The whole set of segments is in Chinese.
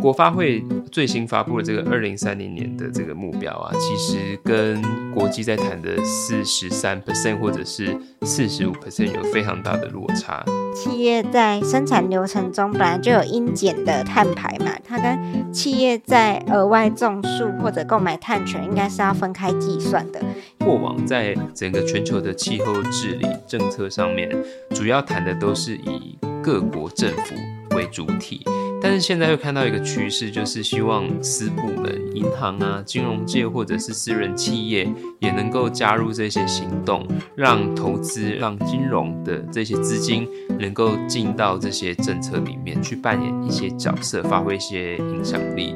国发会最新发布的这个二零三零年的这个目标啊，其实跟国际在谈的四十三 percent 或者是四十五 percent 有非常大的落差。企业在生产流程中本来就有应减的碳排嘛，它跟企业在额外种树或者购买碳权应该是要分开计算的。过往在整个全球的气候治理政策上面，主要谈的都是以各国政府为主体。但是现在又看到一个趋势，就是希望私部门、银行啊、金融界或者是私人企业也能够加入这些行动，让投资、让金融的这些资金能够进到这些政策里面去扮演一些角色，发挥一些影响力。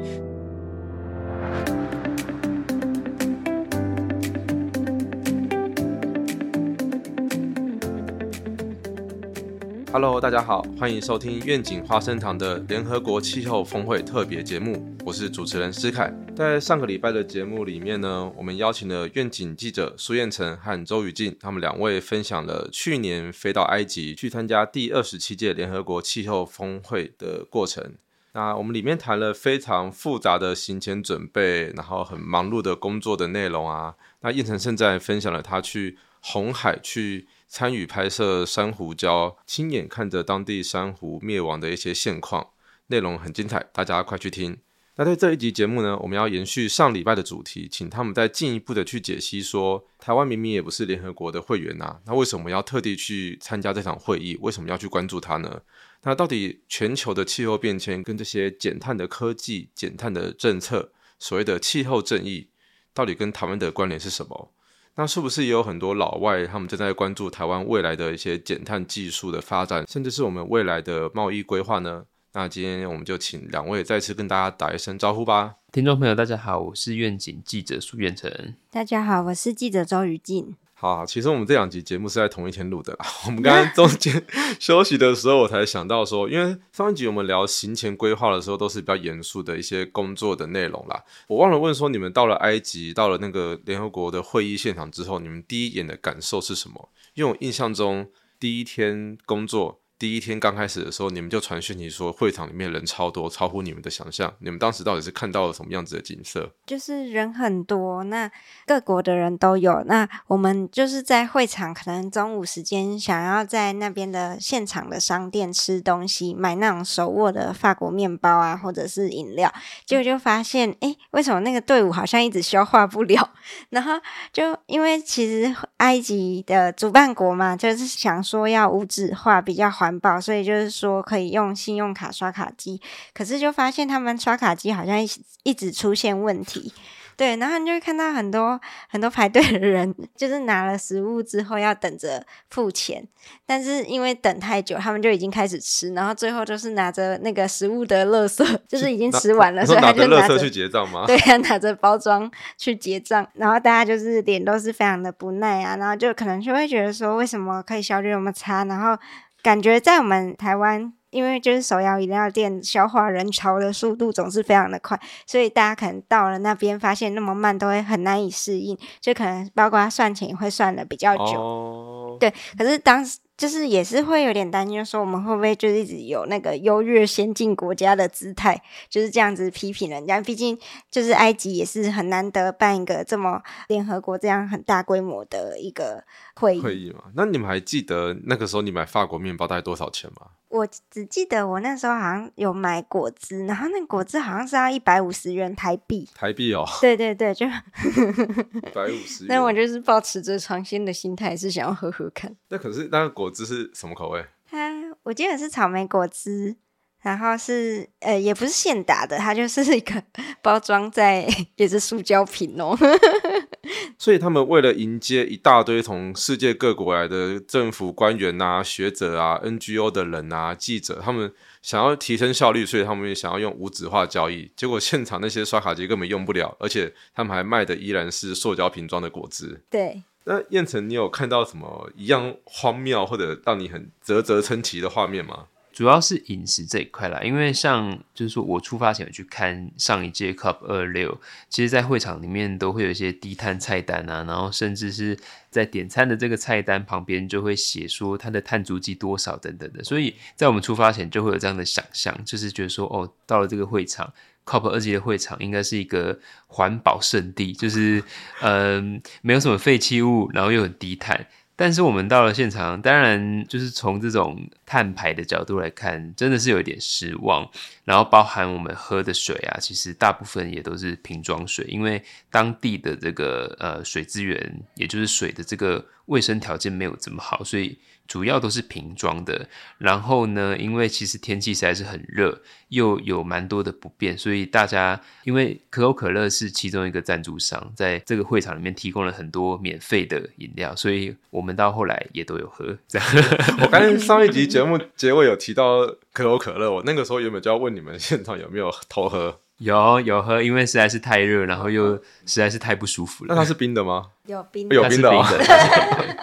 Hello，大家好，欢迎收听愿景花生堂的联合国气候峰会特别节目，我是主持人施凯。在上个礼拜的节目里面呢，我们邀请了愿景记者苏彦成和周宇静，他们两位分享了去年飞到埃及去参加第二十七届联合国气候峰会的过程。那我们里面谈了非常复杂的行前准备，然后很忙碌的工作的内容啊。那彦成现在分享了他去红海去。参与拍摄珊瑚礁，亲眼看着当地珊瑚灭亡的一些现况，内容很精彩，大家快去听。那在这一集节目呢，我们要延续上礼拜的主题，请他们再进一步的去解析说，台湾明明也不是联合国的会员呐，那为什么要特地去参加这场会议？为什么要去关注它呢？那到底全球的气候变迁跟这些减碳的科技、减碳的政策，所谓的气候正义，到底跟台湾的关联是什么？那是不是也有很多老外，他们正在关注台湾未来的一些减碳技术的发展，甚至是我们未来的贸易规划呢？那今天我们就请两位再次跟大家打一声招呼吧。听众朋友，大家好，我是愿景记者苏远成。大家好，我是记者周雨静。好，其实我们这两集节目是在同一天录的。我们刚刚中间 休息的时候，我才想到说，因为上一集我们聊行前规划的时候，都是比较严肃的一些工作的内容啦。我忘了问说，你们到了埃及，到了那个联合国的会议现场之后，你们第一眼的感受是什么？因为我印象中第一天工作。第一天刚开始的时候，你们就传讯息说会场里面人超多，超乎你们的想象。你们当时到底是看到了什么样子的景色？就是人很多，那各国的人都有。那我们就是在会场，可能中午时间想要在那边的现场的商店吃东西，买那种手握的法国面包啊，或者是饮料，结果就发现，哎，为什么那个队伍好像一直消化不了？然后就因为其实埃及的主办国嘛，就是想说要无纸化比较好。环保，所以就是说可以用信用卡刷卡机，可是就发现他们刷卡机好像一一直出现问题，对，然后你就会看到很多很多排队的人，就是拿了食物之后要等着付钱，但是因为等太久，他们就已经开始吃，然后最后就是拿着那个食物的垃圾，就是已经吃完了，所以他就拿着去结账吗？对呀，拿着包装去结账，然后大家就是脸都是非常的不耐啊，然后就可能就会觉得说，为什么可以效率那么差，然后。感觉在我们台湾，因为就是手摇饮料店消化人潮的速度总是非常的快，所以大家可能到了那边发现那么慢，都会很难以适应，就可能包括算钱会算的比较久。对，可是当时。就是也是会有点担心，说我们会不会就是一直有那个优越先进国家的姿态，就是这样子批评人家。毕竟就是埃及也是很难得办一个这么联合国这样很大规模的一个会议。会议嘛？那你们还记得那个时候你买法国面包大概多少钱吗？我只记得我那时候好像有买果汁，然后那果汁好像是要一百五十元台币。台币哦。对对对，就一百五十。那我就是保持着尝鲜的心态，是想要喝喝看。那可是那个果。汁是什么口味？它我记得是草莓果汁，然后是呃，也不是现打的，它就是一个 包装在也是塑胶瓶哦。所以他们为了迎接一大堆从世界各国来的政府官员啊、学者啊、NGO 的人啊、记者，他们想要提升效率，所以他们也想要用无纸化交易。结果现场那些刷卡机根本用不了，而且他们还卖的依然是塑胶瓶装的果汁。对。那燕城，你有看到什么一样荒谬或者让你很啧啧称奇的画面吗？主要是饮食这一块啦，因为像就是说我出发前有去看上一届 Cup 二六，其实，在会场里面都会有一些低碳菜单啊，然后甚至是在点餐的这个菜单旁边就会写说它的碳足迹多少等等的，所以在我们出发前就会有这样的想象，就是觉得说哦，到了这个会场。COP 二级的会场应该是一个环保圣地，就是嗯，没有什么废弃物，然后又很低碳。但是我们到了现场，当然就是从这种碳排的角度来看，真的是有一点失望。然后包含我们喝的水啊，其实大部分也都是瓶装水，因为当地的这个呃水资源，也就是水的这个卫生条件没有这么好，所以。主要都是瓶装的，然后呢，因为其实天气实在是很热，又有蛮多的不便，所以大家因为可口可乐是其中一个赞助商，在这个会场里面提供了很多免费的饮料，所以我们到后来也都有喝。这样，我刚才上一集节目 结尾有提到可口可乐，我那个时候原本就要问你们现场有没有偷喝。有有喝，因为实在是太热，然后又实在是太不舒服了。那它是冰的吗？有冰的，有冰的，的。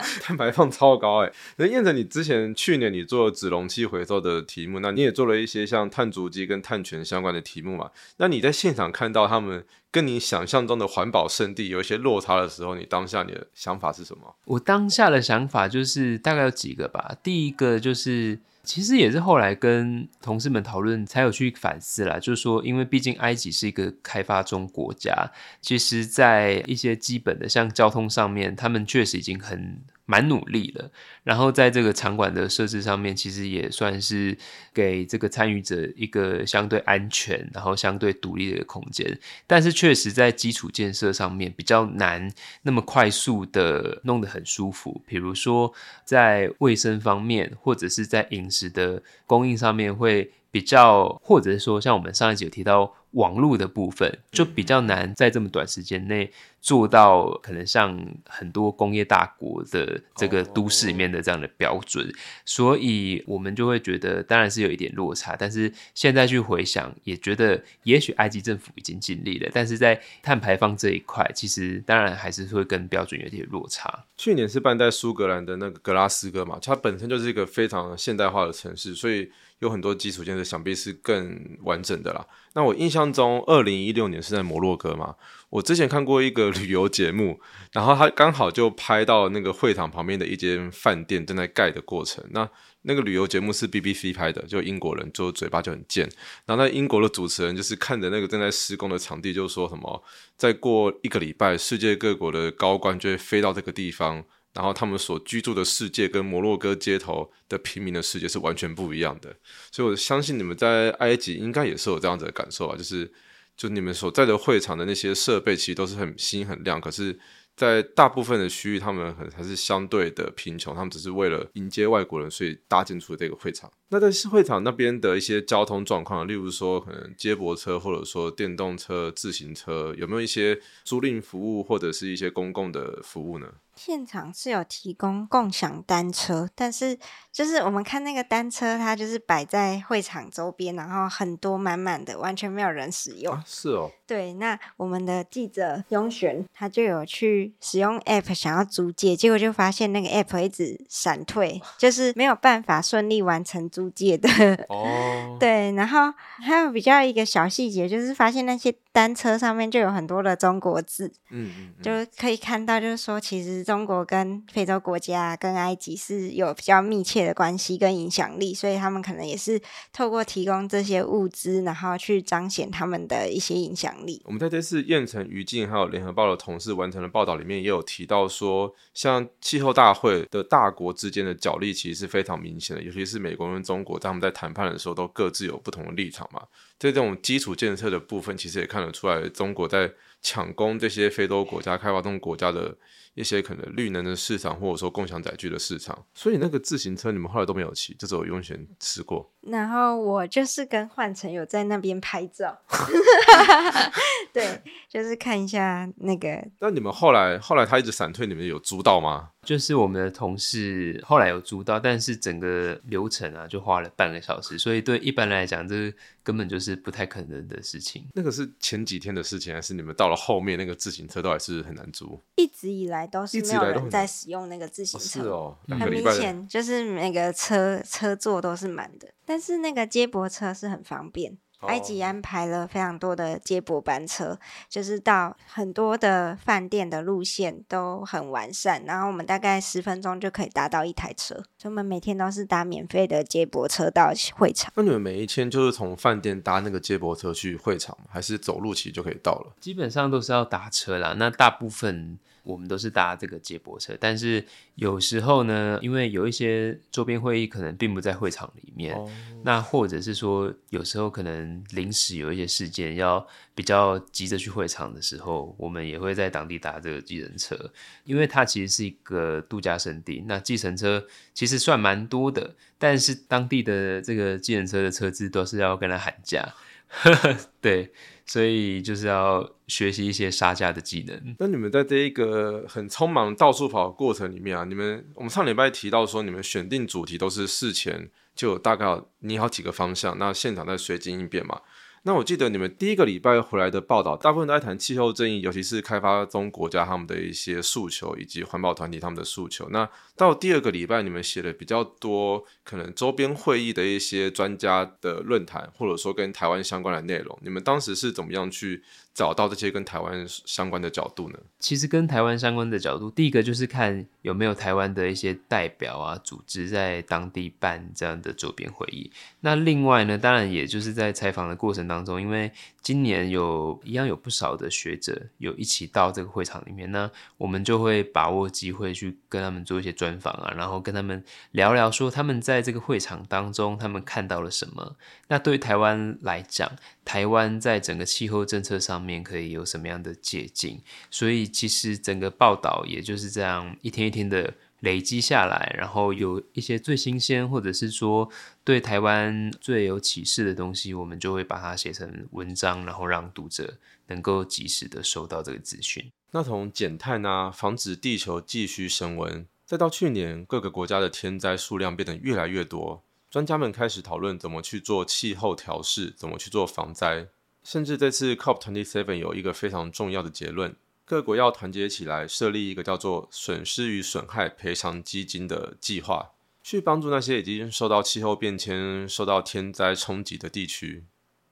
碳排放超高哎！那燕子，你之前去年你做纸容器回收的题目，那你也做了一些像碳足迹跟碳权相关的题目嘛？那你在现场看到他们跟你想象中的环保圣地有一些落差的时候，你当下你的想法是什么？我当下的想法就是大概有几个吧。第一个就是。其实也是后来跟同事们讨论，才有去反思啦。就是说，因为毕竟埃及是一个开发中国家，其实在一些基本的像交通上面，他们确实已经很。蛮努力的，然后在这个场馆的设置上面，其实也算是给这个参与者一个相对安全，然后相对独立的空间。但是确实在基础建设上面比较难那么快速的弄得很舒服，比如说在卫生方面，或者是在饮食的供应上面会比较，或者是说像我们上一集有提到。网络的部分就比较难在这么短时间内做到，可能像很多工业大国的这个都市里面的这样的标准，所以我们就会觉得当然是有一点落差。但是现在去回想，也觉得也许埃及政府已经尽力了，但是在碳排放这一块，其实当然还是会跟标准有点落差。去年是办在苏格兰的那个格拉斯哥嘛，它本身就是一个非常现代化的城市，所以。有很多基础建设，想必是更完整的啦。那我印象中，二零一六年是在摩洛哥嘛。我之前看过一个 旅游节目，然后他刚好就拍到那个会场旁边的一间饭店正在盖的过程。那那个旅游节目是 BBC 拍的，就英国人，就嘴巴就很贱。然后那英国的主持人就是看着那个正在施工的场地，就说什么：再过一个礼拜，世界各国的高官就会飞到这个地方。然后他们所居住的世界跟摩洛哥街头的平民的世界是完全不一样的，所以我相信你们在埃及应该也是有这样子的感受吧，就是就你们所在的会场的那些设备其实都是很新很亮，可是。在大部分的区域，他们很还是相对的贫穷，他们只是为了迎接外国人，所以搭建出这个会场。那在会场那边的一些交通状况，例如说可能接驳车或者说电动车、自行车，有没有一些租赁服务或者是一些公共的服务呢？现场是有提供共享单车，但是就是我们看那个单车，它就是摆在会场周边，然后很多满满的，完全没有人使用。是哦，对。那我们的记者雍璇他就有去使用 App 想要租借，结果就发现那个 App 一直闪退，就是没有办法顺利完成租借的。哦，对。然后还有比较一个小细节，就是发现那些单车上面就有很多的中国字，嗯嗯，就可以看到，就是说其实。中国跟非洲国家跟埃及是有比较密切的关系跟影响力，所以他们可能也是透过提供这些物资，然后去彰显他们的一些影响力。我们在这次燕城、于静还有联合报的同事完成的报道里面，也有提到说，像气候大会的大国之间的角力其实是非常明显的，尤其是美国跟中国，他们在谈判的时候都各自有不同的立场嘛。在这种基础建设的部分，其实也看得出来，中国在抢攻这些非洲国家、开发中国家的。一些可能绿能的市场，或者说共享载具的市场，所以那个自行车你们后来都没有骑，就只有永选吃过。然后我就是跟换成有在那边拍照，对，就是看一下那个。那你们后来后来他一直闪退，你们有租到吗？就是我们的同事后来有租到，但是整个流程啊就花了半个小时，所以对一般来讲，这根本就是不太可能的事情。那个是前几天的事情，还是你们到了后面那个自行车都还是很难租？一直以来都是一直没有人在使用那个自行哦车，是哦，很明显就是每个车车座都是满的，但是那个接驳车是很方便。埃及哦安排了非常多的接驳班车，就是到很多的饭店的路线都很完善，然后我们大概十分钟就可以搭到一台车，所以我们每天都是搭免费的接驳车到会场。那你们每一天就是从饭店搭那个接驳车去会场，还是走路其实就可以到了？基本上都是要打车啦。那大部分我们都是搭这个接驳车，但是有时候呢，因为有一些周边会议可能并不在会场里面，哦，那或者是说有时候可能临时有一些事件要比较急着去会场的时候，我们也会在当地搭这个计程车，因为它其实是一个度假胜地。那计程车其实算蛮多的，但是当地的这个计程车的车资都是要跟他喊价，对，所以就是要学习一些杀价的技能。那你们在这一个很匆忙到处跑的过程里面啊，你们我们上礼拜提到说，你们选定主题都是事前就有大概拟好几个方向，那现场再随机应变嘛。那我记得你们第一个礼拜回来的报道，大部分都在谈气候正义，尤其是开发中国家他们的一些诉求，以及环保团体他们的诉求。那到第二个礼拜，你们写的比较多可能周边会议的一些专家的论坛，或者说跟台湾相关的内容。你们当时是怎么样去找到这些跟台湾相关的角度呢？其实跟台湾相关的角度，第一个就是看有没有台湾的一些代表啊、组织在当地办这样的周边会议。那另外呢，当然也就是在采访的过程当中，因为今年有一样有不少的学者有一起到这个会场里面，那我们就会把握机会去跟他们做一些专访啊，然后跟他们聊聊说他们在这个会场当中他们看到了什么。那对台湾来讲，台湾在整个气候政策上面可以有什么样的借鉴？所以其实整个报道也就是这样一天一天的累积下来，然后有一些最新鲜或者是说对台湾最有启示的东西，我们就会把它写成文章，然后让读者能够及时的收到这个资讯。那从减碳啊，防止地球继续升温，再到去年各个国家的天灾数量变得越来越多，专家们开始讨论怎么去做气候调试，怎么去做防灾，甚至这次 COP27 有一个非常重要的结论，各国要团结起来，设立一个叫做损失与损害赔偿基金的计划，去帮助那些已经受到气候变迁、受到天灾冲击的地区。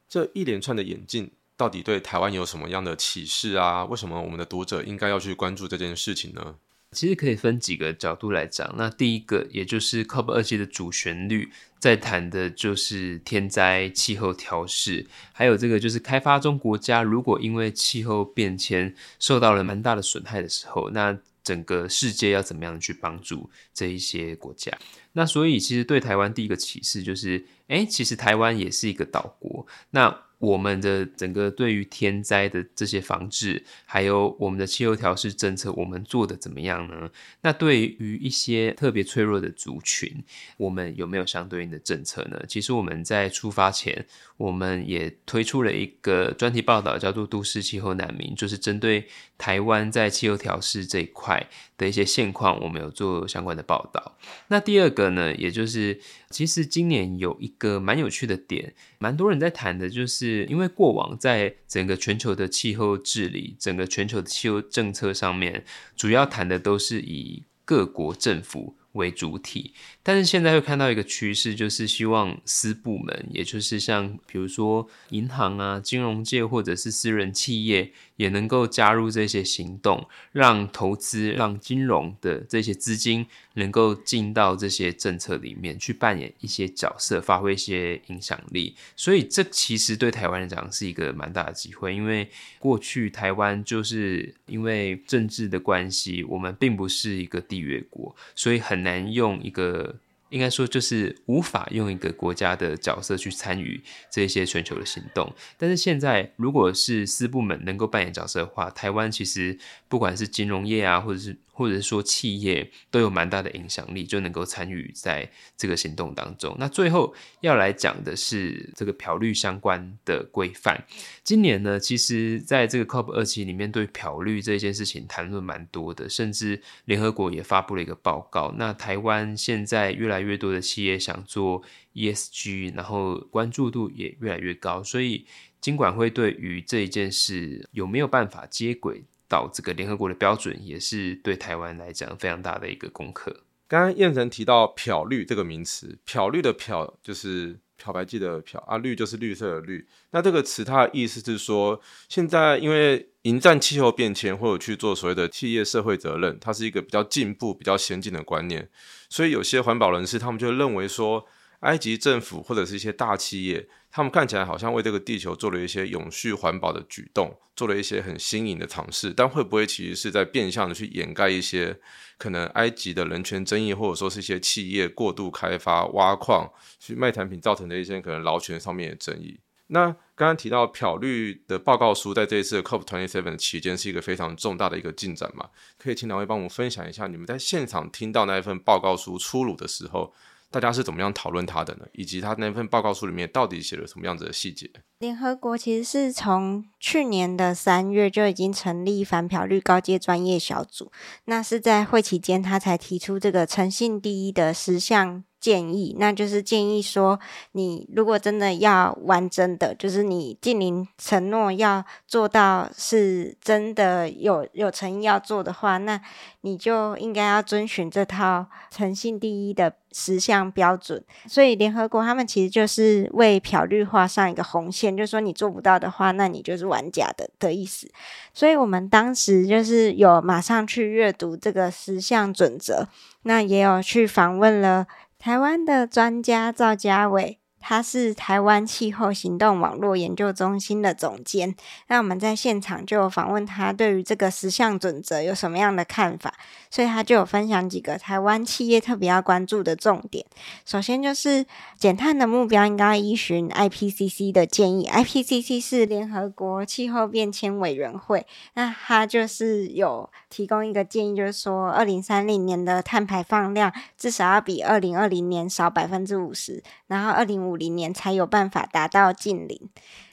这一连串的演进。到底对台湾有什么样的启示啊？为什么我们的读者应该要去关注这件事情呢？其实可以分几个角度来讲。那第一个，也就是 COP 二七的主旋律，在谈的就是天灾、气候调试，还有这个就是开发中国家如果因为气候变迁受到了蛮大的损害的时候，那整个世界要怎么样去帮助这一些国家？那所以其实对台湾第一个启示就是，哎，其实台湾也是一个岛国。那我们的整个对于天灾的这些防治，还有我们的气候调试政策，我们做的怎么样呢？那对于一些特别脆弱的族群，我们有没有相对应的政策呢？其实我们在出发前，我们也推出了一个专题报道，叫做《都市气候难民》，就是针对台湾在气候调试这一块的一些现况，我们有做相关的报道。那第二个呢，也就是其实今年有一个蛮有趣的点，蛮多人在谈的，就是因为过往在整个全球的气候治理、整个全球的气候政策上面，主要谈的都是以各国政府为主体，但是现在会看到一个趋势，就是希望私部门，也就是像比如说银行啊、金融界或者是私人企业，也能够加入这些行动，让投资、让金融的这些资金能够进到这些政策里面去扮演一些角色，发挥一些影响力。所以这其实对台湾来讲是一个蛮大的机会，因为过去台湾就是因为政治的关系，我们并不是一个缔约国，所以很难用一个。应该说，就是无法用一个国家的角色去参与这些全球的行动。但是现在，如果是私部门能够扮演角色的话，台湾其实不管是金融业啊，或者是或者说企业都有蛮大的影响力，就能够参与在这个行动当中。那最后要来讲的是这个漂绿相关的规范。今年呢，其实在这个 COP 二期里面，对漂绿这件事情谈论蛮多的，甚至联合国也发布了一个报告。那台湾现在越来越多的企业想做 ESG，然后关注度也越来越高，所以金管会对于这一件事有没有办法接轨？到这个联合国的标准，也是对台湾来讲非常大的一个功课。刚刚燕城提到“漂绿”这个名词，“漂绿”的“漂”就是漂白剂的“漂”，啊，“绿”就是绿色的“绿”。那这个词它的意思是说，现在因为迎战气候变迁，或者去做所谓的企业社会责任，它是一个比较进步、比较先进的观念，所以有些环保人士他们就认为说。埃及政府或者是一些大企业，他们看起来好像为这个地球做了一些永续环保的举动，做了一些很新颖的尝试，但会不会其实是在变相的去掩盖一些可能埃及的人权争议，或者说是一些企业过度开发、挖矿去卖产品造成的一些可能劳权上面的争议？那刚刚提到漂绿的报告书，在这一次的 COP Twenty Seven 期间是一个非常重大的一个进展嘛？可以请两位帮我们分享一下，你们在现场听到那一份报告书出炉的时候。大家是怎么样讨论他的呢？以及他那份报告书里面到底写了什么样子的细节？联合国其实是从去年的三月就已经成立反漂率高阶专业小组，那是在会期间他才提出这个诚信第一的十项。建议，那就是建议说，你如果真的要完整的，就是你近邻承诺要做到是真的有有诚意要做的话，那你就应该要遵循这套诚信第一的十项标准。所以联合国他们其实就是为漂绿画上一个红线，就是说你做不到的话，那你就是玩假的的意思。所以我们当时就是有马上去阅读这个十项准则，那也有去访问了。台湾的专家赵家伟。他是台湾气候行动网络研究中心的总监。那我们在现场就访问他，对于这个十项准则有什么样的看法？所以他就有分享几个台湾企业特别要关注的重点。首先就是减碳的目标应该依循 IPCC 的建议。IPCC 是联合国气候变迁委员会，那他就是有提供一个建议，就是说二零三零年的碳排放量至少要比二零二零年少百分之五十，然后二零五五零年才有办法达到近零，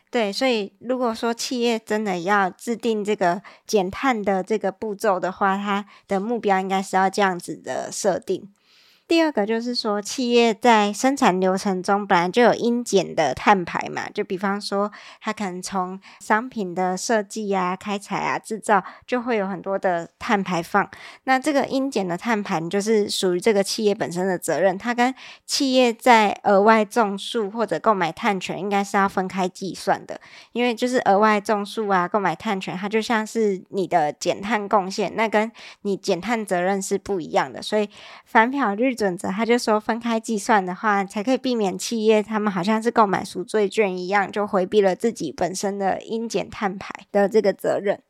对，所以如果说企业真的要制定这个减碳的这个步骤的话，它的目标应该是要这样子的设定。第二个就是说，企业在生产流程中本来就有应减的碳排嘛，就比方说，它可能从商品的设计啊、开采啊、制造，就会有很多的碳排放。那这个应减的碳排就是属于这个企业本身的责任，它跟企业在额外种树或者购买碳权应该是要分开计算的，因为就是额外种树啊、购买碳权，它就像是你的减碳贡献，那跟你减碳责任是不一样的，所以反漂率。准则，他就说分开计算的话，才可以避免企业他们好像是购买赎罪券一样，就回避了自己本身的应减碳排的这个责任。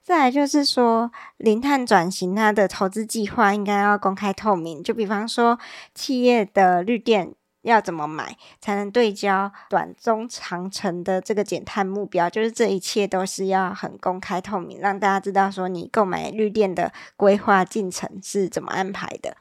再来就是说，零碳转型它的投资计划应该要公开透明，就比方说企业的绿电要怎么买才能对焦短中长程的这个减碳目标，就是这一切都是要很公开透明，让大家知道说你购买绿电的规划进程是怎么安排的。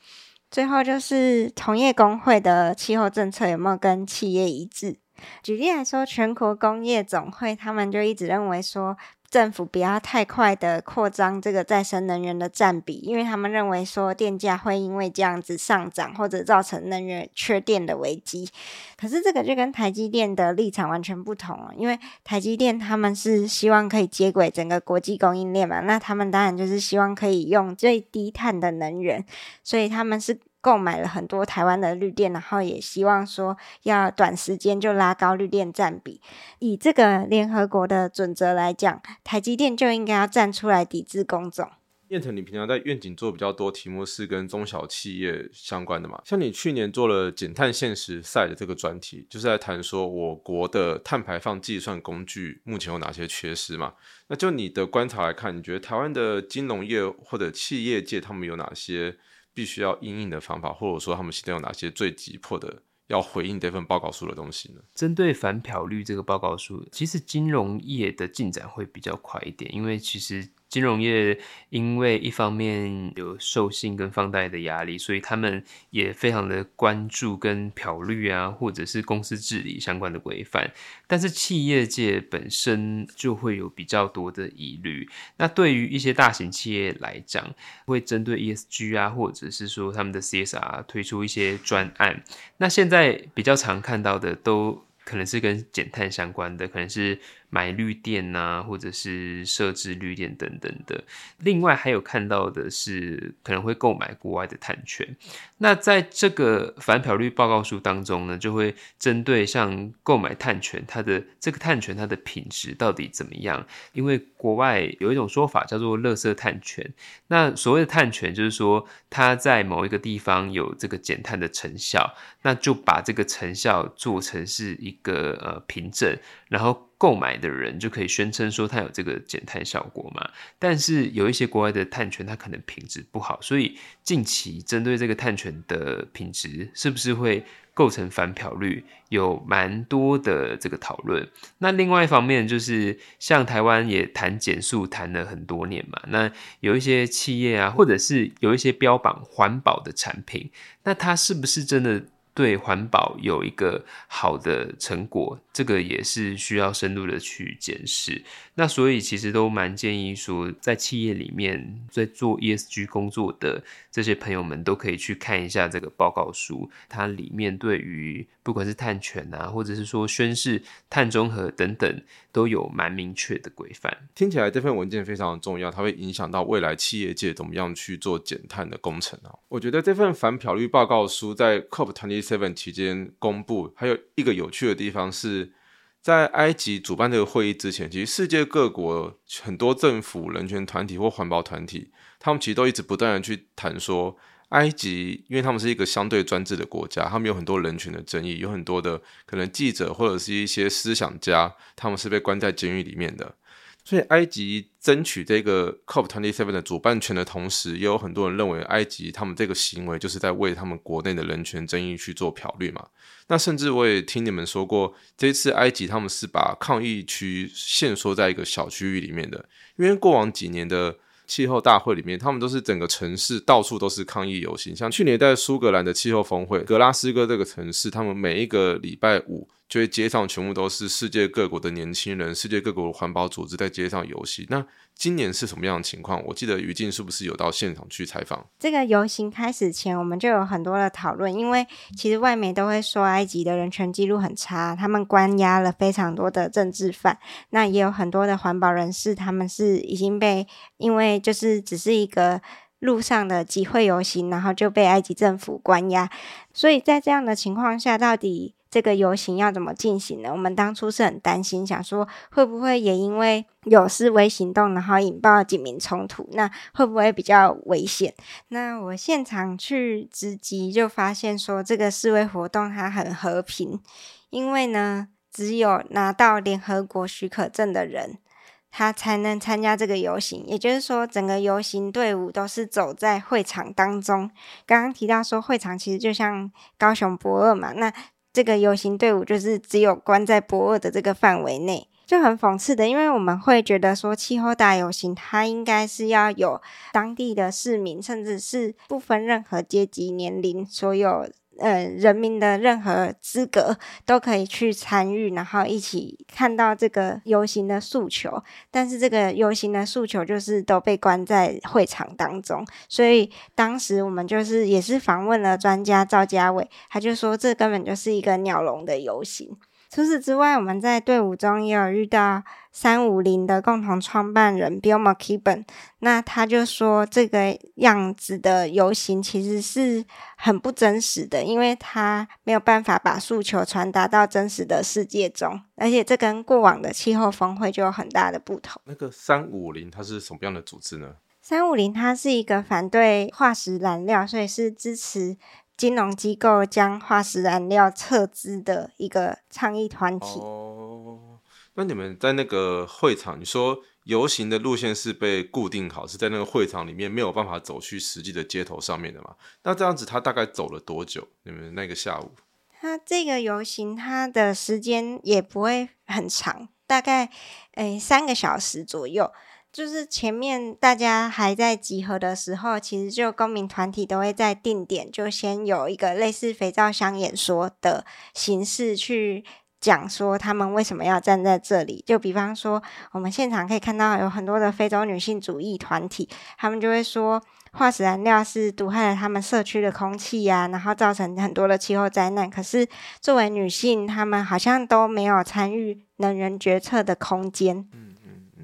最后就是同业工会的气候政策有没有跟企业一致？举例来说，全国工业总会他们就一直认为说，政府不要太快的扩张这个再生能源的占比，因为他们认为说电价会因为这样子上涨，或者造成能源缺电的危机。可是这个就跟台积电的立场完全不同了，因为台积电他们是希望可以接轨整个国际供应链嘛，那他们当然就是希望可以用最低碳的能源，所以他们是。购买了很多台湾的绿电，然后也希望说要短时间就拉高绿电占比。以这个联合国的准则来讲，台积电就应该要站出来抵制工种。燕腾，你平常在愿景做比较多题目是跟中小企业相关的嘛？像你去年做了减碳现实赛的这个专题，就是在谈说我国的碳排放计算工具目前有哪些缺失嘛？那就你的观察来看，你觉得台湾的金融业或者企业界他们有哪些？必须要应应的方法，或者说他们现在有哪些最急迫的要回应这份报告书的东西呢？针对反漂率这个报告书，其实金融业的进展会比较快一点，因为其实金融业因为一方面有授信跟放贷的压力，所以他们也非常的关注跟漂率啊，或者是公司治理相关的规范。但是企业界本身就会有比较多的疑虑。那对于一些大型企业来讲，会针对 ESG 啊，或者是说他们的 CSR 推出一些专案。那现在比较常看到的都可能是跟减碳相关的，可能是。买绿电啊，或者是设置绿电等等的。另外还有看到的是，可能会购买国外的碳权。那在这个反漂率报告书当中呢，就会针对像购买碳权，它的这个碳权它的品质到底怎么样？因为国外有一种说法叫做“垃圾碳权”。那所谓的碳权，就是说它在某一个地方有这个减碳的成效，那就把这个成效做成是一个呃凭证，然后。购买的人就可以宣称说它有这个减碳效果嘛？但是有一些国外的碳权，它可能品质不好，所以近期针对这个碳权的品质是不是会构成反漂率，有蛮多的这个讨论。那另外一方面就是像台湾也谈减速谈了很多年嘛，那有一些企业啊，或者是有一些标榜环保的产品，那它是不是真的？对环保有一个好的成果，这个也是需要深入的去检视。那所以其实都蛮建议说，在企业里面在做 ESG 工作的这些朋友们，都可以去看一下这个报告书，它里面对于不管是碳权啊，或者是说宣誓碳中和等等，都有蛮明确的规范。听起来这份文件非常重要，它会影响到未来企业界怎么样去做减碳的工程啊。我觉得这份反漂率报告书在 COP twenty seven 期间公布，还有一个有趣的地方是在埃及主办这个会议之前，其实世界各国很多政府、人权团体或环保团体，他们其实都一直不断的去谈说，埃及因为他们是一个相对专制的国家，他们有很多人权的争议，有很多的可能记者或者是一些思想家，他们是被关在监狱里面的。所以，埃及争取这个 COP twenty seven 的主办权的同时，也有很多人认为，埃及他们这个行为就是在为他们国内的人权争议去做漂绿嘛。那甚至我也听你们说过，这次埃及他们是把抗议区限缩在一个小区域里面的，因为过往几年的气候大会里面，他们都是整个城市到处都是抗议游行，像去年在苏格兰的气候峰会，格拉斯哥这个城市，他们每一个礼拜五。就会街上全部都是世界各国的年轻人，世界各国环保组织在街上游行。那今年是什么样的情况？我记得于静是不是有到现场去采访？这个游行开始前，我们就有很多的讨论，因为其实外媒都会说埃及的人权记录很差，他们关押了非常多的政治犯。那也有很多的环保人士，他们是已经被因为就是只是一个路上的集会游行，然后就被埃及政府关押。所以在这样的情况下，到底？这个游行要怎么进行呢？我们当初是很担心，想说会不会也因为有示威行动，然后引爆警民冲突，那会不会比较危险？那我现场去直击，就发现说这个示威活动它很和平，因为呢，只有拿到联合国许可证的人，他才能参加这个游行。也就是说，整个游行队伍都是走在会场当中。刚刚提到说，会场其实就像高雄博二嘛，那。这个游行队伍就是只有关在博尔的这个范围内，就很讽刺的，因为我们会觉得说气候大游行它应该是要有当地的市民，甚至是不分任何阶级、年龄，所有。呃，人民的任何资格都可以去参与，然后一起看到这个游行的诉求。但是这个游行的诉求就是都被关在会场当中，所以当时我们就是也是访问了专家赵家伟，他就说这根本就是一个鸟笼的游行。除此之外，我们在队伍中也有遇到三五零的共同创办人 Bill McKibben，那他就说这个样子的游行其实是很不真实的，因为他没有办法把诉求传达到真实的世界中，而且这跟过往的气候峰会就有很大的不同。那个三五零它是什么样的组织呢？三五零它是一个反对化石燃料，所以是支持。金融机构将化石燃料撤资的一个倡议团体。哦，那你们在那个会场，你说游行的路线是被固定好，是在那个会场里面没有办法走去实际的街头上面的嘛？那这样子，他大概走了多久？你们那个下午？他这个游行，它的时间也不会很长，大概诶三个小时左右。就是前面大家还在集合的时候，其实就公民团体都会在定点就先有一个类似肥皂箱演说的形式去。讲说他们为什么要站在这里？就比方说，我们现场可以看到有很多的非洲女性主义团体，他们就会说化石燃料是毒害了他们社区的空气呀，然后造成很多的气候灾难。可是作为女性，她们好像都没有参与能源决策的空间。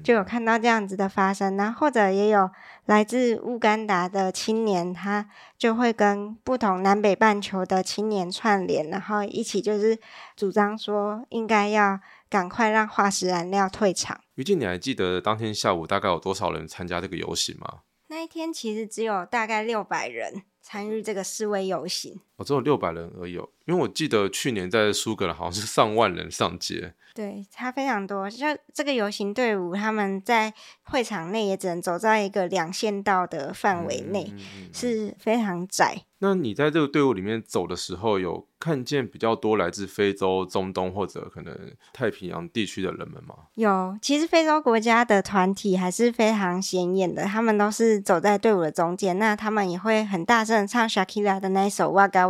就有看到这样子的发生，然后或者也有来自乌干达的青年，他就会跟不同南北半球的青年串联，然后一起就是主张说，应该要赶快让化石燃料退场。于静，你还记得当天下午大概有多少人参加这个游行吗？那一天其实只有大概六百人参与这个示威游行，哦，只有六百人而已，因为我记得去年在苏格兰好像是上万人上街。对，差非常多。就这个游行队伍，他们在会场内也只能走在一个两线道的范围内，是非常窄。那你在这个队伍里面走的时候，有看见比较多来自非洲、中东或者可能太平洋地区的人们吗？有，其实非洲国家的团体还是非常显眼的，他们都是走在队伍的中间。那他们也会很大声唱 Shakira 的那一首 Wagga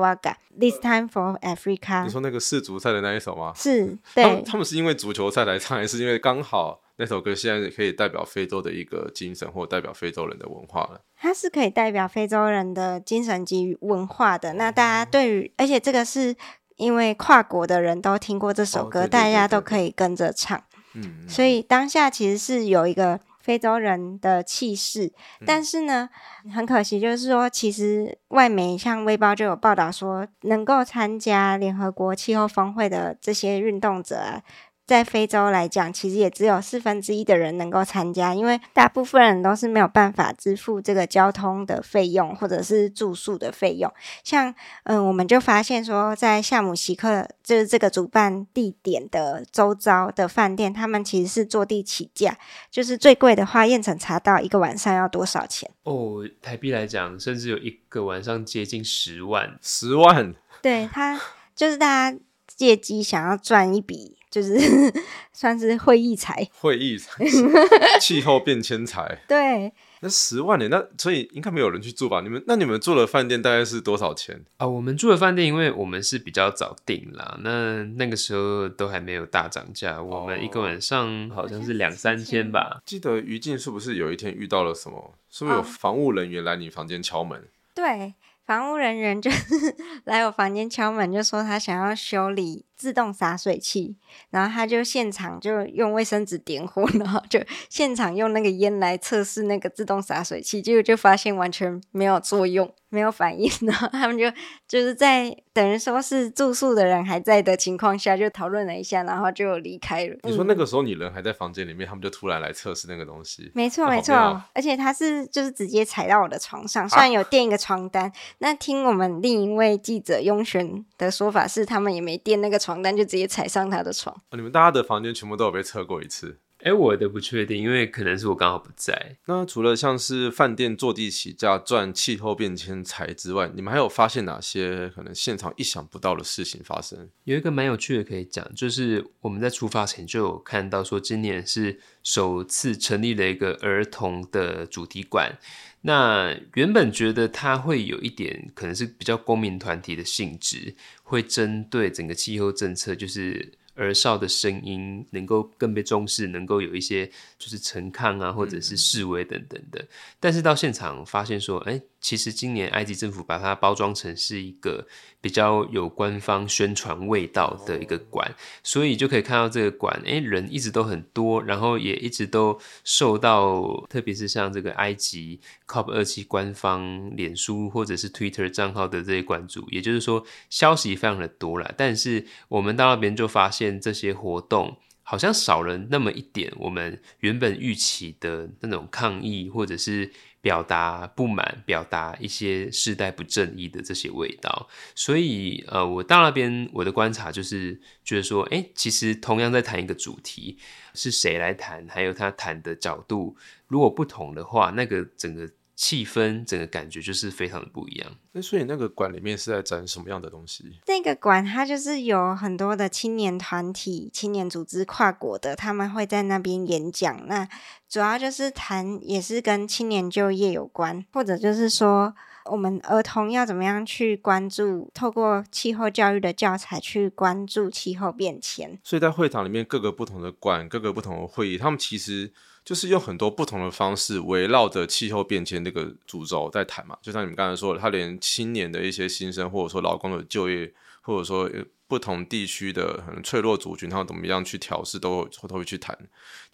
This Time for Africa。你说那个世足赛的那一首吗？是，对，他们是因为足球赛来唱，还是因为刚好？那首歌现在可以代表非洲的一个精神，或代表非洲人的文化了。它是可以代表非洲人的精神及文化的。那大家对于，而且这个是因为跨国的人都听过这首歌，大家都可以跟着唱。嗯，所以当下其实是有一个非洲人的气势。但是呢，很可惜，就是说，其实外媒像《微报》就有报道说，能够参加联合国气候峰会的这些运动者啊。在非洲来讲，其实也只有四分之一的人能够参加，因为大部分人都是没有办法支付这个交通的费用或者是住宿的费用。像，嗯，我们就发现说，在夏姆西克就是这个主办地点的周遭的饭店，他们其实是坐地起价，就是最贵的话，燕城查到一个晚上要多少钱？哦，台币来讲，甚至有一个晚上接近十万，十万。对他，就是大家借机想要赚一笔。就是 算是会议财，会议财，气候变迁财。对，那十万年，那所以应该没有人去住吧？你们那你们住的饭店大概是多少钱啊？我们住的饭店，因为我们是比较早订啦，那那个时候都还没有大涨价。我们一个晚上好像是两三千吧。记得于静是不是有一天遇到了什么？是不是有防务人员来你房间敲门？对，房务人员就是 来我房间敲门，就说他想要修理。自动洒水器，然后他就现场就用卫生纸点火，然后就现场用那个烟来测试那个自动洒水器，结果就发现完全没有作用，没有反应。然后他们就就是在等于说是住宿的人还在的情况下，就讨论了一下，然后就离开了。你说那个时候你人还在房间里面，他们就突然来测试那个东西？没错没错，而且他是就是直接踩到我的床上，虽然有垫一个床单。那听我们另一位记者雍璇的说法是，他们也没垫那个。床单就直接踩上他的床。你们大家的房间全部都有被测过一次？哎，我的不确定，因为可能是我刚好不在。那除了像是饭店坐地起价赚气候变迁财之外，你们还有发现哪些可能现场意想不到的事情发生？有一个蛮有趣的可以讲，就是我们在出发前就有看到说，今年是首次成立了一个儿童的主题馆。那原本觉得它会有一点可能是比较公民团体的性质，会针对整个气候政策，就是儿少的声音能够更被重视，能够有一些就是陈抗啊，或者是示威等等的。但是到现场发现说，哎。其实今年埃及政府把它包装成是一个比较有官方宣传味道的一个馆，所以就可以看到这个馆，哎，人一直都很多，然后也一直都受到，特别是像这个埃及 COP 二期官方脸书或者是 Twitter 账号的这些关注，也就是说消息非常的多了。但是我们到那边就发现这些活动好像少了那么一点，我们原本预期的那种抗议或者是。表达不满，表达一些世代不正义的这些味道，所以呃，我到那边我的观察就是觉得说，哎，其实同样在谈一个主题，是谁来谈，还有他谈的角度，如果不同的话，那个整个。气氛整个感觉就是非常的不一样。那所以那个馆里面是在展什么样的东西？那个馆它就是有很多的青年团体、青年组织、跨国的，他们会在那边演讲。那主要就是谈，也是跟青年就业有关，或者就是说。我们儿童要怎么样去关注？透过气候教育的教材去关注气候变迁。所以在会堂里面，各个不同的馆、各个不同的会议，他们其实就是用很多不同的方式，围绕着气候变迁这个主轴在谈嘛。就像你们刚才说的，他连青年的一些新生，或者说劳工的就业，或者说不同地区的很脆弱族群，他们怎么样去调试，都会都会去谈。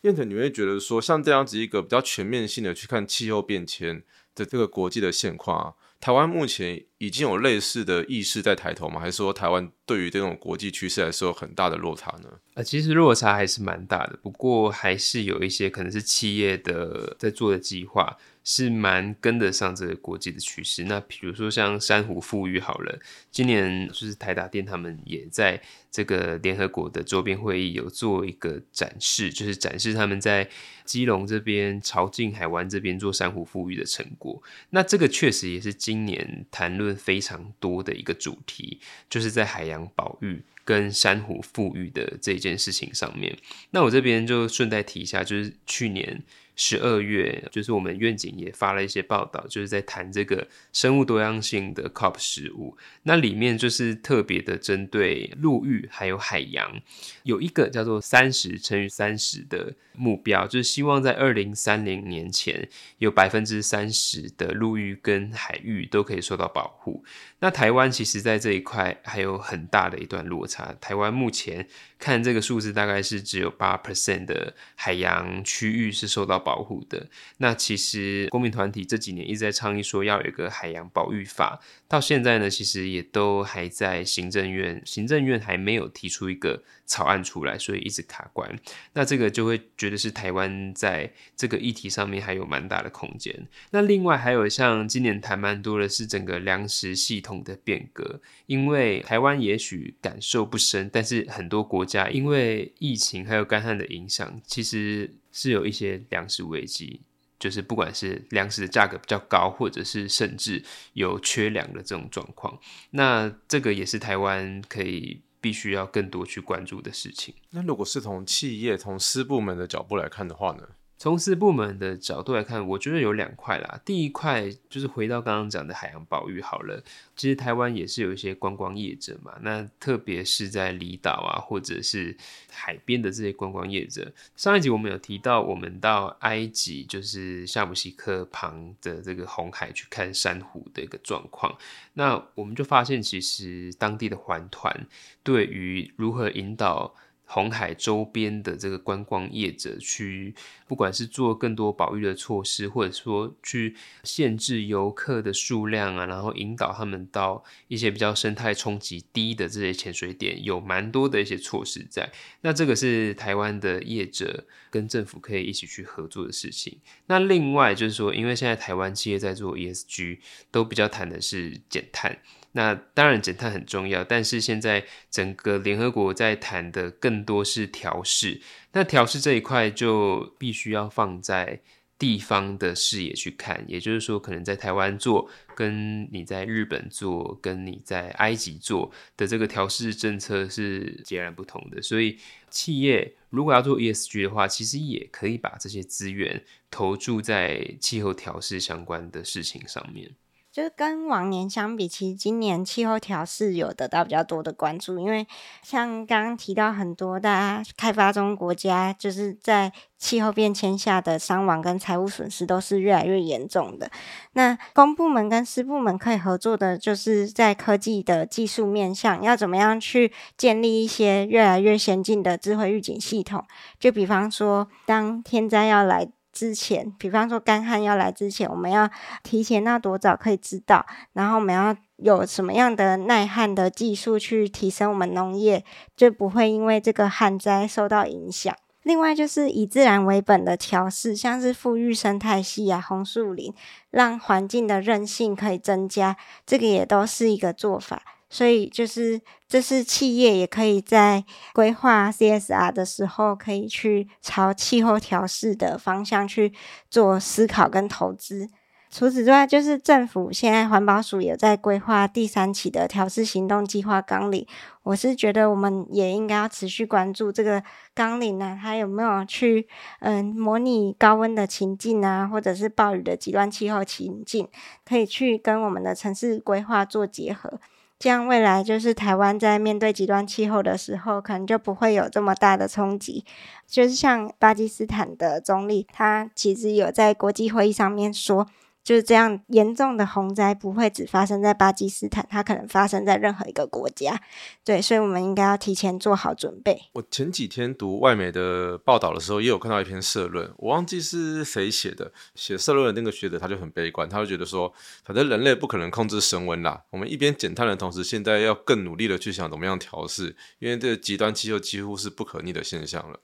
燕腾，你会觉得说，像这样子一个比较全面性的去看气候变迁？的这个国际的现况啊，台湾目前已经有类似的意识在抬头吗？还是说台湾对于这种国际趋势来说有很大的落差呢？呃，其实落差还是蛮大的，不过还是有一些可能是企业的在做的计划。是蛮跟得上这个国际的趋势。那比如说像珊瑚富裕好了，今年就是台达电他们也在这个联合国的周边会议有做一个展示，就是展示他们在基隆这边、潮境海湾这边做珊瑚富裕的成果。那这个确实也是今年谈论非常多的一个主题，就是在海洋保育跟珊瑚富裕的这件事情上面。那我这边就顺带提一下，就是去年。十二月，就是我们愿景也发了一些报道，就是在谈这个生物多样性的 COP 十五。那里面就是特别的针对陆域还有海洋，有一个叫做三十乘以三十的目标，就是希望在二零三零年前有百分之三十的陆域跟海域都可以受到保护。那台湾其实在这一块还有很大的一段落差。台湾目前看这个数字，大概是只有八 percent 的海洋区域是受到保护的。那其实公民团体这几年一直在倡议说要有一个海洋保育法，到现在呢，其实也都还在行政院，行政院还没有提出一个草案出来，所以一直卡关。那这个就会觉得是台湾在这个议题上面还有蛮大的空间。那另外还有像今年谈蛮多的是整个粮食系统。的变革，因为台湾也许感受不深，但是很多国家因为疫情还有干旱的影响，其实是有一些粮食危机，就是不管是粮食的价格比较高，或者是甚至有缺粮的这种状况，那这个也是台湾可以必须要更多去关注的事情。那如果是从企业、从私部门的角度来看的话呢？从事部门的角度来看，我觉得有两块啦。第一块就是回到刚刚讲的海洋保育好了。其实台湾也是有一些观光业者嘛，那特别是在离岛啊，或者是海边的这些观光业者。上一集我们有提到，我们到埃及，就是夏姆西克旁的这个红海去看珊瑚的一个状况。那我们就发现，其实当地的环团对于如何引导。红海周边的这个观光业者去，不管是做更多保育的措施，或者说去限制游客的数量啊，然后引导他们到一些比较生态冲击低的这些潜水点，有蛮多的一些措施在。那这个是台湾的业者跟政府可以一起去合作的事情。那另外就是说，因为现在台湾企业在做 ESG，都比较谈的是减碳。那当然减碳很重要，但是现在整个联合国在谈的更多是调试。那调试这一块就必须要放在地方的视野去看，也就是说，可能在台湾做，跟你在日本做，跟你在埃及做的这个调试政策是截然不同的。所以，企业如果要做 ESG 的话，其实也可以把这些资源投注在气候调试相关的事情上面。就是跟往年相比，其实今年气候调试有得到比较多的关注，因为像刚刚提到很多大家开发中国家，就是在气候变迁下的伤亡跟财务损失都是越来越严重的。那公部门跟私部门可以合作的，就是在科技的技术面向，要怎么样去建立一些越来越先进的智慧预警系统？就比方说，当天灾要来。之前，比方说干旱要来之前，我们要提前到多早可以知道，然后我们要有什么样的耐旱的技术去提升我们农业，就不会因为这个旱灾受到影响。另外就是以自然为本的调试，像是富裕生态系啊、红树林，让环境的韧性可以增加，这个也都是一个做法。所以就是，这是企业也可以在规划 CSR 的时候，可以去朝气候调试的方向去做思考跟投资。除此之外，就是政府现在环保署也在规划第三期的调试行动计划纲领。我是觉得我们也应该要持续关注这个纲领呢，它有没有去嗯模拟高温的情境啊，或者是暴雨的极端气候情境，可以去跟我们的城市规划做结合。这样未来就是台湾在面对极端气候的时候，可能就不会有这么大的冲击。就是像巴基斯坦的总理，他其实有在国际会议上面说。就是这样，严重的洪灾不会只发生在巴基斯坦，它可能发生在任何一个国家。对，所以我们应该要提前做好准备。我前几天读外媒的报道的时候，也有看到一篇社论，我忘记是谁写的。写社论的那个学者他就很悲观，他就觉得说，反正人类不可能控制升温啦。我们一边减碳的同时，现在要更努力的去想怎么样调试，因为这个极端气候几乎是不可逆的现象了。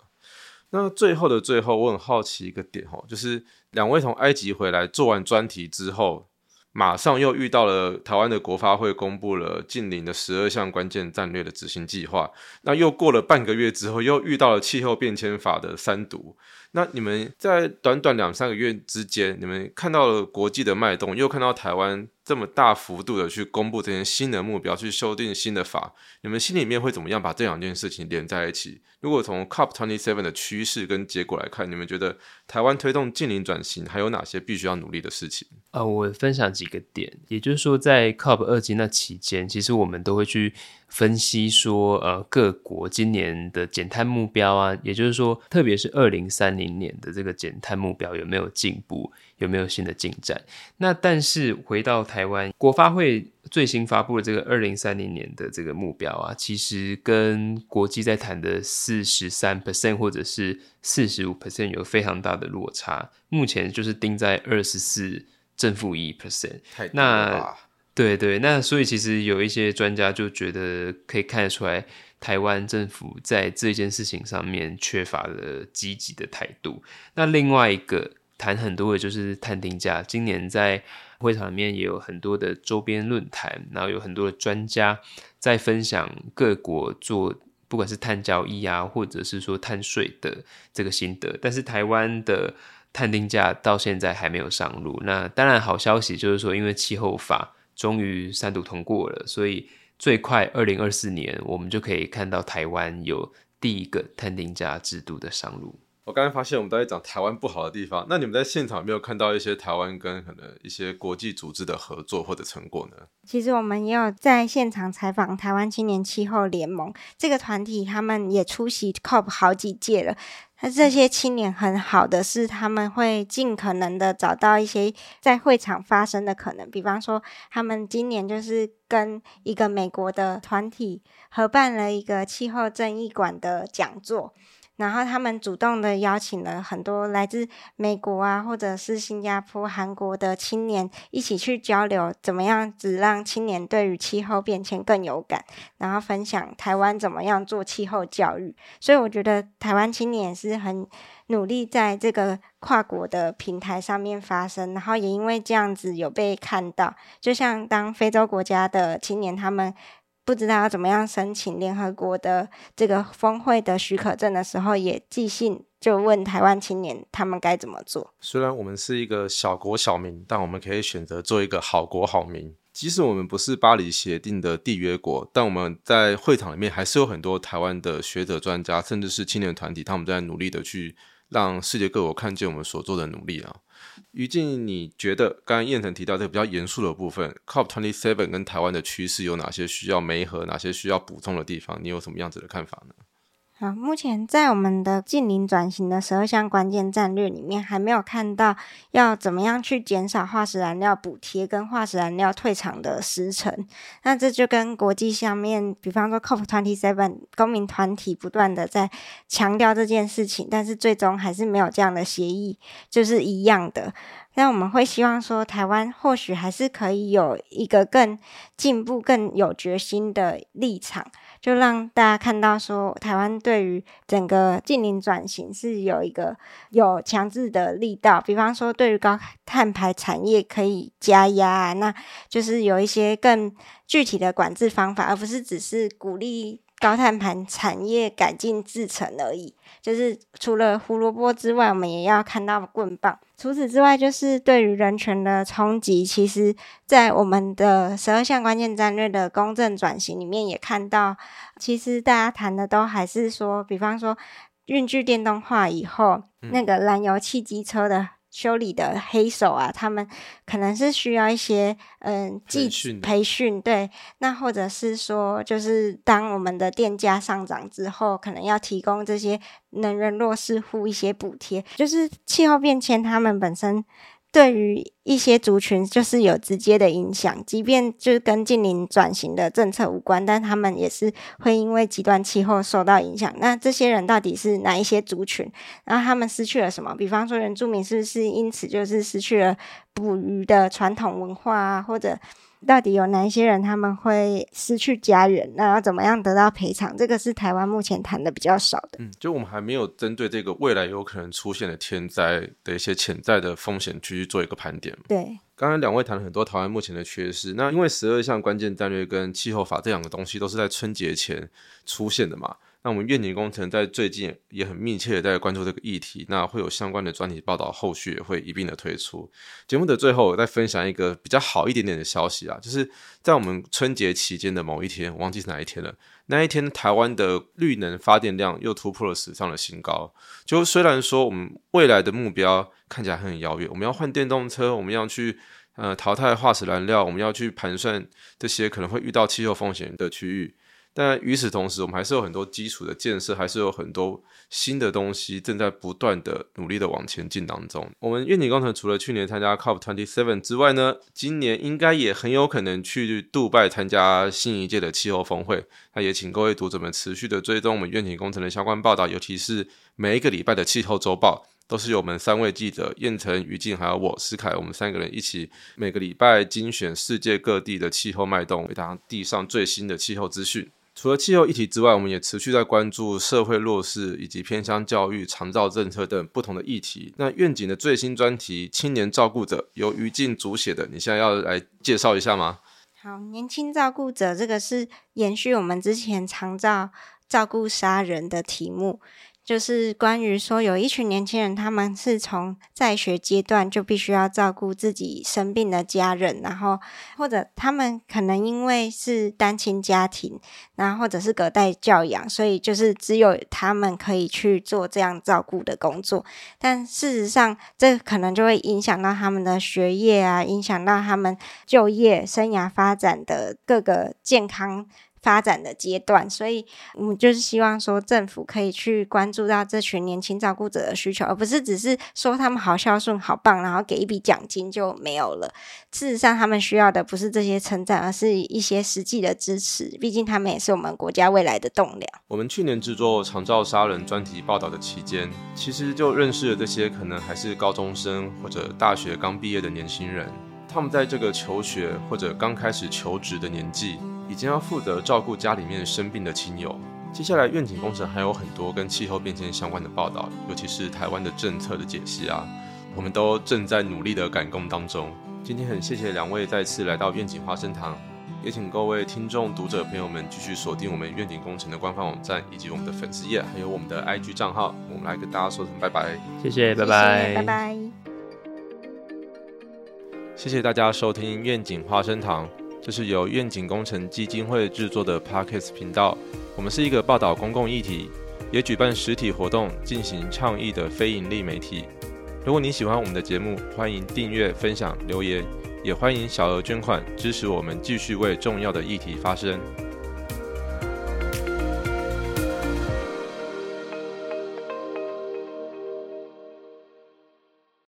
那最后的最后，我很好奇一个点哦，就是两位从埃及回来做完专题之后，马上又遇到了台湾的国发会公布了近邻的十二项关键战略的执行计划。那又过了半个月之后，又遇到了气候变迁法的三读。那你们在短短两三个月之间，你们看到了国际的脉动，又看到台湾。这么大幅度的去公布这些新的目标，去修订新的法，你们心里面会怎么样把这两件事情连在一起？如果从 COP twenty seven 的趋势跟结果来看，你们觉得台湾推动近邻转型还有哪些必须要努力的事情？呃，我分享几个点，也就是说，在 COP 二级那期间，其实我们都会去分析说，呃，各国今年的减碳目标啊，也就是说，特别是二零三零年的这个减碳目标有没有进步？有没有新的进展？那但是回到台湾，国发会最新发布的这个二零三零年的这个目标啊，其实跟国际在谈的四十三 percent 或者是四十五 percent 有非常大的落差。目前就是定在二十四正负一 percent。那对对，那所以其实有一些专家就觉得可以看得出来，台湾政府在这件事情上面缺乏了积极的态度。那另外一个。谈很多的就是碳定价，今年在会场里面也有很多的周边论坛，然后有很多的专家在分享各国做不管是碳交易啊，或者是说碳税的这个心得。但是台湾的碳定价到现在还没有上路。那当然好消息就是说，因为气候法终于三读通过了，所以最快二零二四年我们就可以看到台湾有第一个碳定价制度的上路。我刚才发现我们都在讲台湾不好的地方，那你们在现场有没有看到一些台湾跟可能一些国际组织的合作或者成果呢？其实我们也有在现场采访台湾青年气候联盟这个团体，他们也出席 COP 好几届了。那这些青年很好的是，他们会尽可能的找到一些在会场发生的可能，比方说，他们今年就是跟一个美国的团体合办了一个气候正义馆的讲座。然后他们主动的邀请了很多来自美国啊，或者是新加坡、韩国的青年一起去交流，怎么样子让青年对于气候变迁更有感，然后分享台湾怎么样做气候教育。所以我觉得台湾青年是很努力在这个跨国的平台上面发声，然后也因为这样子有被看到。就像当非洲国家的青年他们。不知道要怎么样申请联合国的这个峰会的许可证的时候，也寄信就问台湾青年他们该怎么做。虽然我们是一个小国小民，但我们可以选择做一个好国好民。即使我们不是巴黎协定的缔约国，但我们在会场里面还是有很多台湾的学者、专家，甚至是青年团体，他们在努力的去让世界各国看见我们所做的努力啊。于静，你觉得刚刚燕城提到这个比较严肃的部分，COP twenty seven 跟台湾的趋势有哪些需要媒合，哪些需要补充的地方？你有什么样子的看法呢？好，目前在我们的近邻转型的十二项关键战略里面，还没有看到要怎么样去减少化石燃料补贴跟化石燃料退场的时程。那这就跟国际上面，比方说 COP twenty seven 公民团体不断的在强调这件事情，但是最终还是没有这样的协议，就是一样的。那我们会希望说，台湾或许还是可以有一个更进步、更有决心的立场。就让大家看到，说台湾对于整个近邻转型是有一个有强制的力道，比方说对于高碳排产业可以加压，那就是有一些更具体的管制方法，而不是只是鼓励高碳盘产业改进制成而已。就是除了胡萝卜之外，我们也要看到棍棒。除此之外，就是对于人权的冲击，其实在我们的十二项关键战略的公正转型里面也看到，其实大家谈的都还是说，比方说运具电动化以后，那个燃油汽机车的。修理的黑手啊，他们可能是需要一些嗯培训培训，对，那或者是说，就是当我们的电价上涨之后，可能要提供这些能源弱势户一些补贴，就是气候变迁，他们本身。对于一些族群，就是有直接的影响，即便就是跟近邻转型的政策无关，但他们也是会因为极端气候受到影响。那这些人到底是哪一些族群？然后他们失去了什么？比方说原住民是不是因此就是失去了捕鱼的传统文化啊，或者？到底有哪一些人他们会失去家人？那要怎么样得到赔偿？这个是台湾目前谈的比较少的。嗯，就我们还没有针对这个未来有可能出现的天灾的一些潜在的风险去做一个盘点。对，刚刚两位谈了很多台湾目前的缺失。那因为十二项关键战略跟气候法这两个东西都是在春节前出现的嘛。那我们愿景工程在最近也很密切的在关注这个议题，那会有相关的专题报道，后续也会一并的推出。节目的最后，我再分享一个比较好一点点的消息啊，就是在我们春节期间的某一天，我忘记是哪一天了。那一天，台湾的绿能发电量又突破了史上的新高。就虽然说我们未来的目标看起来很遥远，我们要换电动车，我们要去呃淘汰化石燃料，我们要去盘算这些可能会遇到气候风险的区域。但与此同时，我们还是有很多基础的建设，还是有很多新的东西正在不断的努力的往前进当中。我们愿景工程除了去年参加 COP27 之外呢，今年应该也很有可能去杜拜参加新一届的气候峰会。那也请各位读者们持续的追踪我们愿景工程的相关报道，尤其是每一个礼拜的气候周报，都是由我们三位记者燕城、于静还有我思凯，我们三个人一起每个礼拜精选世界各地的气候脉动，为大家递上最新的气候资讯。除了气候议题之外，我们也持续在关注社会弱势以及偏乡教育、长照政策等不同的议题。那愿景的最新专题《青年照顾者》由于静主写的，你现在要来介绍一下吗？好，年轻照顾者这个是延续我们之前长照照顾杀人的题目。就是关于说，有一群年轻人，他们是从在学阶段就必须要照顾自己生病的家人，然后或者他们可能因为是单亲家庭，然后或者是隔代教养，所以就是只有他们可以去做这样照顾的工作。但事实上，这可能就会影响到他们的学业啊，影响到他们就业生涯发展的各个健康。发展的阶段，所以我们就是希望说，政府可以去关注到这群年轻照顾者的需求，而不是只是说他们好孝顺、好棒，然后给一笔奖金就没有了。事实上，他们需要的不是这些称赞，而是一些实际的支持。毕竟，他们也是我们国家未来的栋梁。我们去年制作长照杀人专题报道的期间，其实就认识了这些可能还是高中生或者大学刚毕业的年轻人。他们在这个求学或者刚开始求职的年纪。已经要负责照顾家里面生病的亲友。接下来愿景工程还有很多跟气候变迁相关的报道，尤其是台湾的政策的解析啊，我们都正在努力的赶工当中。今天很谢谢两位再次来到愿景花生堂，也请各位听众读者朋友们继续锁定我们愿景工程的官方网站以及我们的粉丝页，还有我们的 IG 账号。我们来跟大家说声拜拜，谢谢，拜拜，拜拜。谢谢大家收听愿景花生堂。这是由愿景工程基金会制作的 Parkes 频道。我们是一个报道公共议题，也举办实体活动进行倡议的非营利媒体。如果你喜欢我们的节目，欢迎订阅、分享、留言，也欢迎小额捐款支持我们继续为重要的议题发声。